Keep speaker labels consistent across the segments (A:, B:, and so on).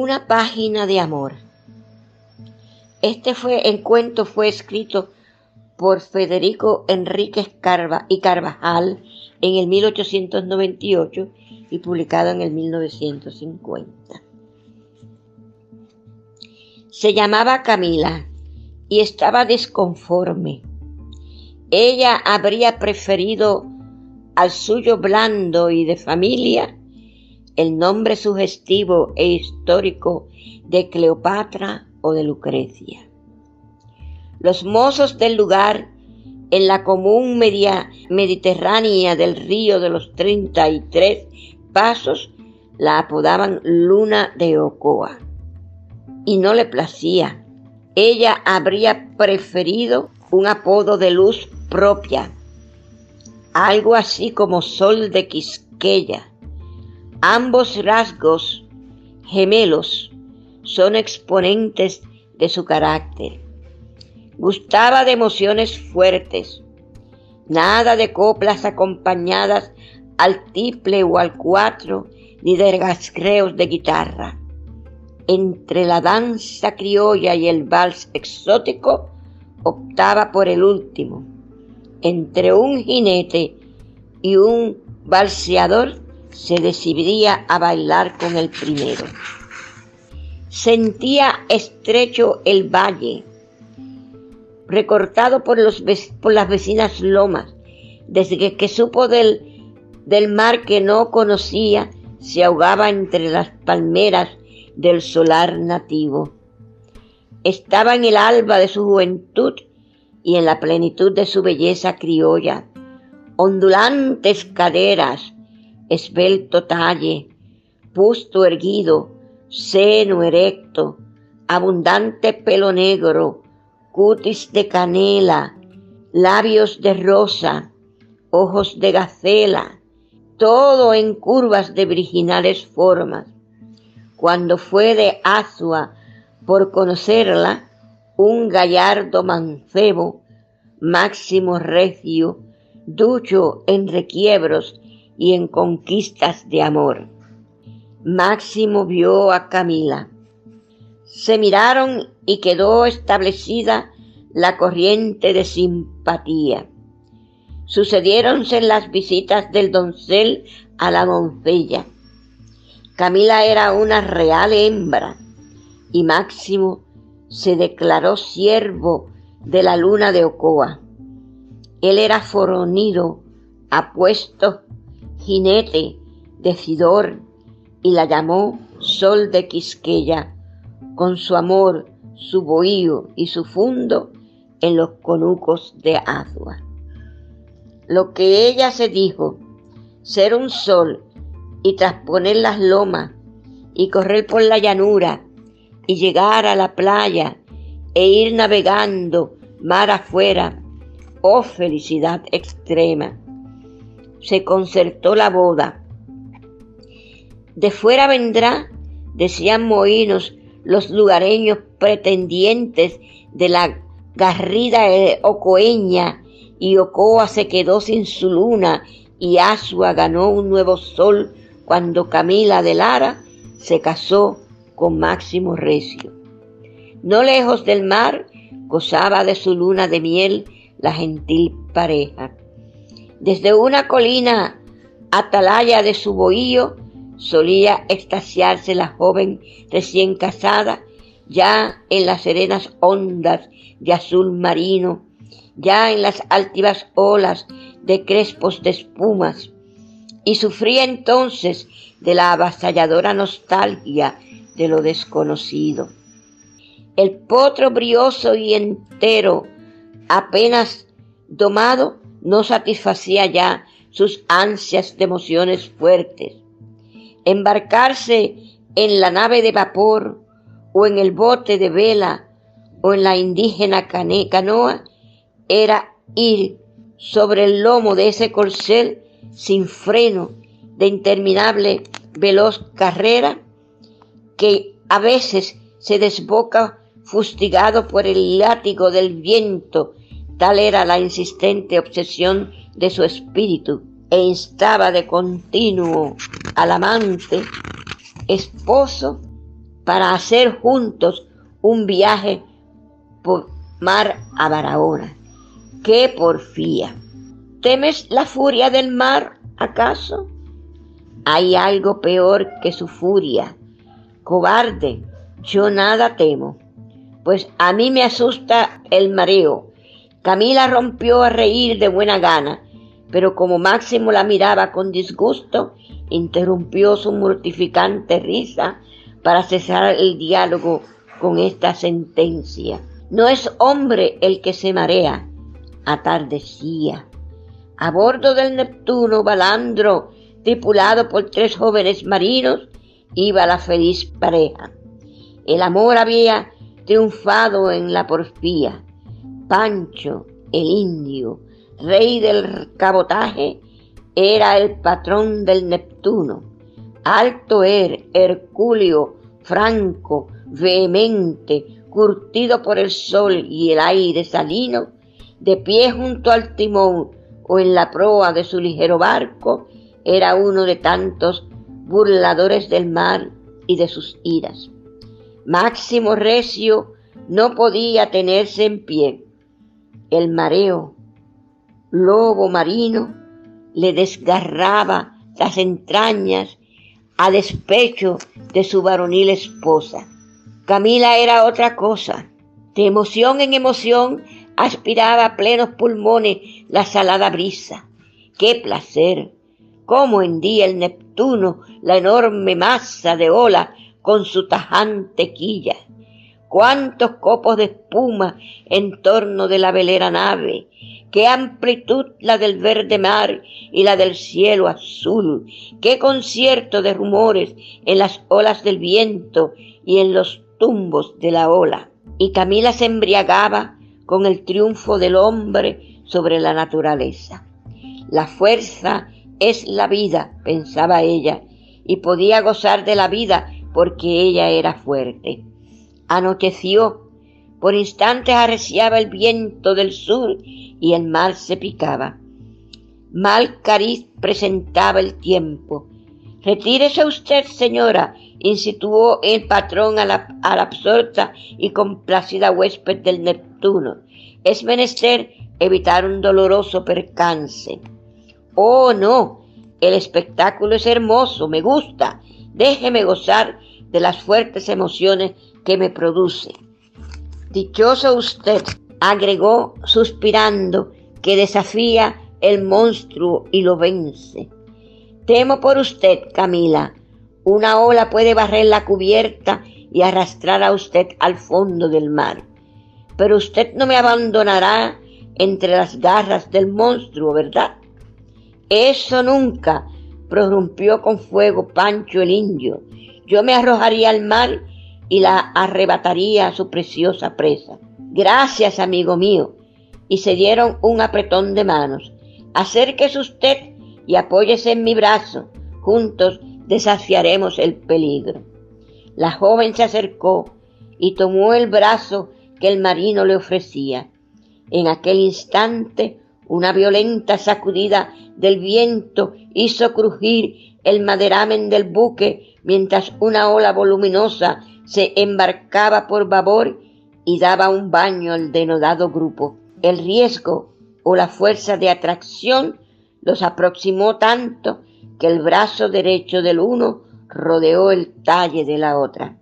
A: Una página de amor. Este fue, encuentro fue escrito por Federico Enríquez Carva y Carvajal en el 1898 y publicado en el 1950. Se llamaba Camila y estaba desconforme. Ella habría preferido al suyo blando y de familia el nombre sugestivo e histórico de Cleopatra o de Lucrecia. Los mozos del lugar en la común media mediterránea del río de los 33 pasos la apodaban Luna de Ocoa. Y no le placía. Ella habría preferido un apodo de luz propia, algo así como Sol de Quisqueya. Ambos rasgos gemelos son exponentes de su carácter. Gustaba de emociones fuertes, nada de coplas acompañadas al tiple o al cuatro, ni de gascreos de guitarra. Entre la danza criolla y el vals exótico, optaba por el último. Entre un jinete y un balseador, se decidiría a bailar con el primero. Sentía estrecho el valle, recortado por, los, por las vecinas lomas, desde que, supo del, del mar que no conocía, se ahogaba entre las palmeras del solar nativo. Estaba en el alba de su juventud y en la plenitud de su belleza criolla, ondulantes caderas, esbelto talle, busto erguido, seno erecto, abundante pelo negro, cutis de canela, labios de rosa, ojos de gacela, todo en curvas de virginales formas. Cuando fue de Asua por conocerla, un gallardo mancebo, máximo recio, ducho en requiebros y en conquistas de amor. Máximo vio a Camila. Se miraron y quedó establecida la corriente de simpatía. Sucediéronse las visitas del doncel a la doncella. Camila era una real hembra y Máximo se declaró siervo de la luna de Ocoa. Él era foronido, apuesto, jinete, decidor, y la llamó Sol de Quisqueya, con su amor, su bohío y su fundo en los conucos de Azua. Lo que ella se dijo, ser un sol y trasponer las lomas y correr por la llanura y llegar a la playa e ir navegando mar afuera, oh felicidad extrema. Se concertó la boda de fuera vendrá, decían mohinos los lugareños pretendientes de la garrida ocoeña, y Ocoa se quedó sin su luna, y Asua ganó un nuevo sol cuando Camila de Lara se casó con Máximo Recio. No lejos del mar gozaba de su luna de miel la gentil pareja. Desde una colina atalaya de su bohío solía extasiarse la joven recién casada, ya en las serenas ondas de azul marino, ya en las altivas olas de crespos de espumas, y sufría entonces de la avasalladora nostalgia de lo desconocido. El potro brioso y entero, apenas domado, no satisfacía ya sus ansias de emociones fuertes. Embarcarse en la nave de vapor o en el bote de vela o en la indígena canoa era ir sobre el lomo de ese corcel sin freno de interminable veloz carrera que a veces se desboca fustigado por el látigo del viento, tal era la insistente obsesión de su espíritu e instaba de continuo al amante, esposo, para hacer juntos un viaje por mar a Barahona. ¡Qué porfía! ¿Temes la furia del mar, acaso? Hay algo peor que su furia. Cobarde, yo nada temo, pues a mí me asusta el mareo. Camila rompió a reír de buena gana, pero como Máximo la miraba con disgusto, interrumpió su mortificante risa para cesar el diálogo con esta sentencia. No es hombre el que se marea. Atardecía. A bordo del Neptuno, Balandro, tripulado por tres jóvenes marinos, iba la feliz pareja. El amor había triunfado en la porfía. Pancho, el indio, rey del cabotaje, era el patrón del Neptuno. Alto er, Herculio, franco, vehemente, curtido por el sol y el aire salino, de pie junto al timón o en la proa de su ligero barco, era uno de tantos burladores del mar y de sus iras. Máximo Recio no podía tenerse en pie. El mareo, lobo marino, le desgarraba las entrañas a despecho de su varonil esposa. Camila era otra cosa. De emoción en emoción aspiraba a plenos pulmones la salada brisa. ¡Qué placer! Cómo hendía el Neptuno la enorme masa de ola con su tajante quilla. Cuántos copos de espuma en torno de la velera nave, qué amplitud la del verde mar y la del cielo azul, qué concierto de rumores en las olas del viento y en los tumbos de la ola. Y Camila se embriagaba con el triunfo del hombre sobre la naturaleza. La fuerza es la vida, pensaba ella, y podía gozar de la vida porque ella era fuerte. Anocheció, por instantes arreciaba el viento del sur y el mar se picaba. Mal cariz presentaba el tiempo. Retírese usted, señora, insinuó el patrón a la, a la absorta y complacida huésped del Neptuno. Es menester evitar un doloroso percance. Oh, no, el espectáculo es hermoso, me gusta. Déjeme gozar de las fuertes emociones que me produce. Dichoso usted, agregó suspirando, que desafía el monstruo y lo vence. Temo por usted, Camila. Una ola puede barrer la cubierta y arrastrar a usted al fondo del mar. Pero usted no me abandonará entre las garras del monstruo, ¿verdad? Eso nunca, prorrumpió con fuego Pancho el indio. Yo me arrojaría al mar y la arrebataría a su preciosa presa. Gracias, amigo mío. Y se dieron un apretón de manos. Acérquese usted y apóyese en mi brazo. Juntos desafiaremos el peligro. La joven se acercó y tomó el brazo que el marino le ofrecía. En aquel instante una violenta sacudida del viento hizo crujir el maderamen del buque mientras una ola voluminosa se embarcaba por babor y daba un baño al denodado grupo. El riesgo o la fuerza de atracción los aproximó tanto que el brazo derecho del uno rodeó el talle de la otra.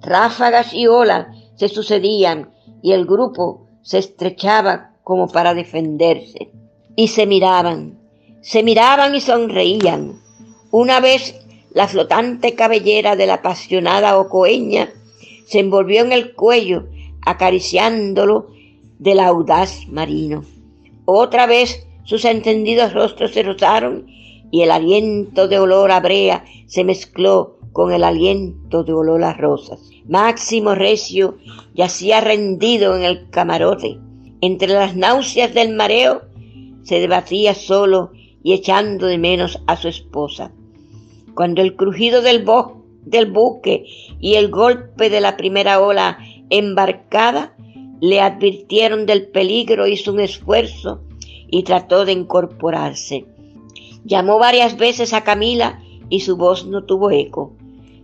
A: Ráfagas y olas se sucedían y el grupo se estrechaba como para defenderse. Y se miraban, se miraban y sonreían. Una vez la flotante cabellera de la apasionada ocoeña se envolvió en el cuello, acariciándolo del audaz marino. Otra vez sus entendidos rostros se rozaron y el aliento de olor a brea se mezcló con el aliento de olor a rosas. Máximo Recio yacía rendido en el camarote, entre las náuseas del mareo, se debatía solo y echando de menos a su esposa. Cuando el crujido del, del buque y el golpe de la primera ola embarcada le advirtieron del peligro, hizo un esfuerzo y trató de incorporarse. Llamó varias veces a Camila y su voz no tuvo eco.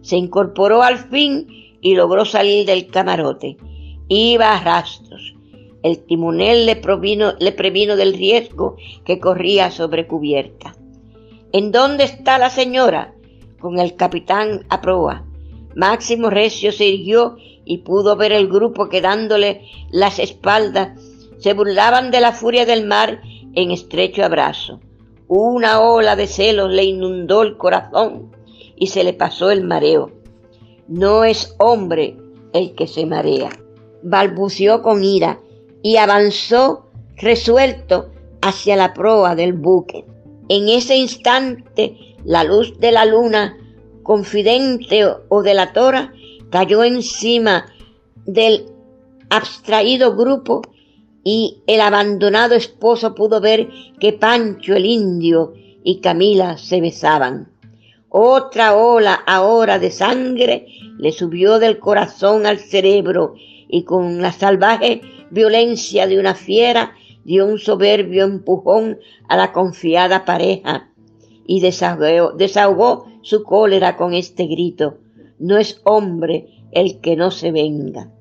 A: Se incorporó al fin y logró salir del camarote. Iba a rastros. El timonel le, le previno del riesgo que corría sobre cubierta. ¿En dónde está la señora? Con el capitán a proa. Máximo Recio se irguió y pudo ver el grupo que dándole las espaldas se burlaban de la furia del mar en estrecho abrazo. Una ola de celos le inundó el corazón y se le pasó el mareo. No es hombre el que se marea. Balbuceó con ira y avanzó resuelto hacia la proa del buque. En ese instante la luz de la luna, confidente o delatora, cayó encima del abstraído grupo y el abandonado esposo pudo ver que Pancho el indio y Camila se besaban. Otra ola ahora de sangre le subió del corazón al cerebro y con la salvaje violencia de una fiera dio un soberbio empujón a la confiada pareja y desahogó, desahogó su cólera con este grito. No es hombre el que no se venga.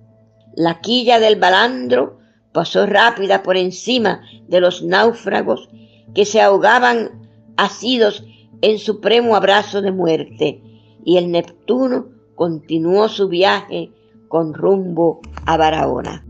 A: La quilla del balandro pasó rápida por encima de los náufragos que se ahogaban asidos en supremo abrazo de muerte, y el Neptuno continuó su viaje con rumbo a Barahona.